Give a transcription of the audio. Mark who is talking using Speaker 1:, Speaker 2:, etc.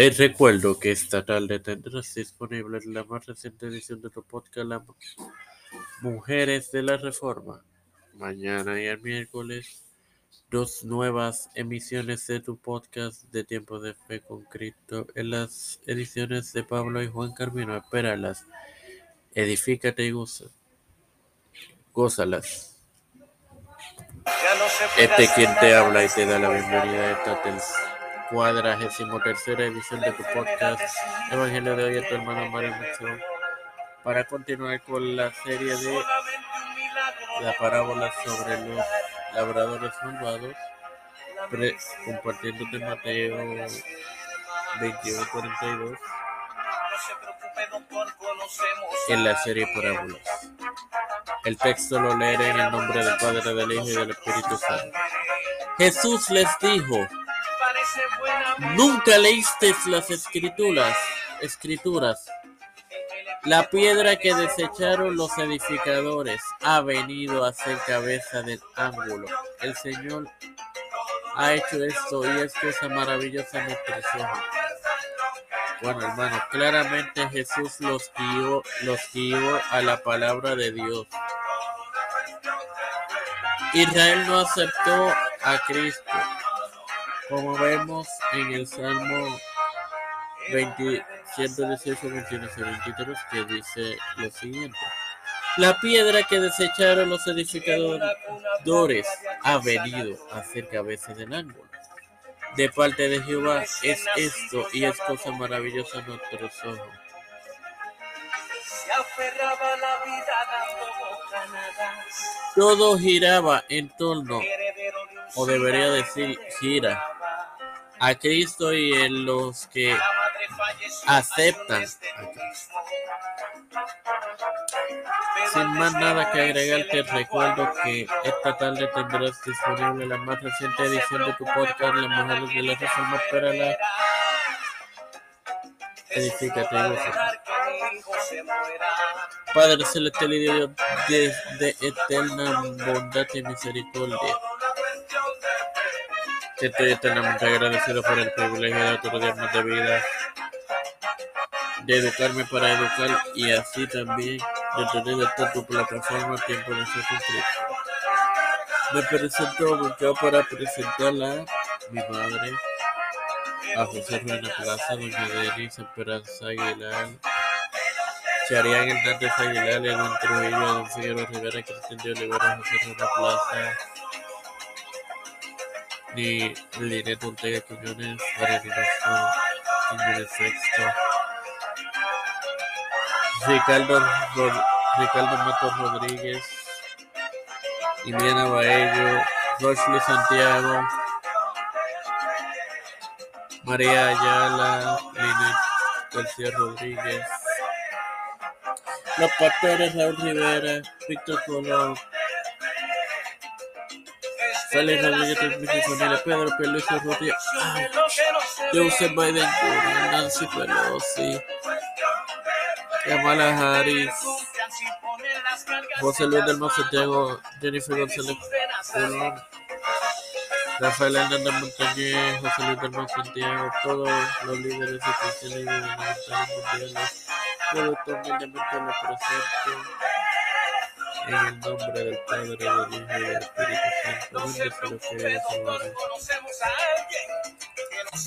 Speaker 1: Te recuerdo que esta tarde tendrás disponible la más reciente edición de tu podcast Las Mujeres de la Reforma. Mañana y el miércoles, dos nuevas emisiones de tu podcast de Tiempo de Fe con Cristo en las ediciones de Pablo y Juan Carmino. Espéralas, edifícate y goza. Gózalas. Este quien te habla y te da la bienvenida a esta cuadragésimo tercera edición de tu podcast Evangelio de hoy a tu hermano Mario Mucho para continuar con la serie de la parábola sobre los labradores malvados compartiendo de Mateo 21-42 en la serie parábolas. El texto lo leeré en el nombre del Padre, del Hijo y del Espíritu Santo. Jesús les dijo, Nunca leíste las escrituras, escrituras. La piedra que desecharon los edificadores ha venido a ser cabeza del ángulo. El Señor ha hecho esto y es cosa maravillosa ojos. Bueno, hermano, claramente Jesús los guió, los guió a la palabra de Dios. Israel no aceptó a Cristo como vemos en el Salmo 20, 118, 21 23, que dice lo siguiente. La piedra que desecharon los edificadores ha venido a ser cabeza del ángulo. De parte de Jehová es esto y es cosa maravillosa en nuestros ojos. Todo giraba en torno, o debería decir gira, a Cristo y en los que aceptan Sin más nada que agregar, te recuerdo que esta tarde tendrás disponible la más reciente edición de tu podcast, Las Mujeres de la Reforma. Espérala. Edifícate y Padre Celestial y Dios de, de eterna bondad y misericordia. Estoy eternamente agradecido por el privilegio de más de vida, de educarme para educar y así también de tener esta tu plataforma Tiempo de Ser Me presento yo para presentarla mi madre, a José Reina Plaza, doña Denise Esperanza Aguilar, Charián Hernández Aguilar, Edwin Trujillo, Don Figueroa Rivera, Cristian de Olivera, José Reina Plaza, ni Linet Ortega Quiñones, Marianina Jiménez Sexto, Ricardo, Ricardo Matos Rodríguez, Indiana Baello, Rochley Santiago, María Ayala, Linet García Rodríguez, Los Pastores Raúl Rivera, Víctor Colón, Félix Rodríguez, familia Pedro Peluso Rodríguez, Joseph Biden Nancy Pelosi, Kamala Harris, José Luis del Mar Santiago, Jennifer González Rafael Hernández Montañez, José Luis del Mar Santiago, todos los líderes sociales y gubernamentales mundiales, todo humildemente lo presento. En el nombre del Padre, del Hijo y del Espíritu Santo, bendito sea lo que es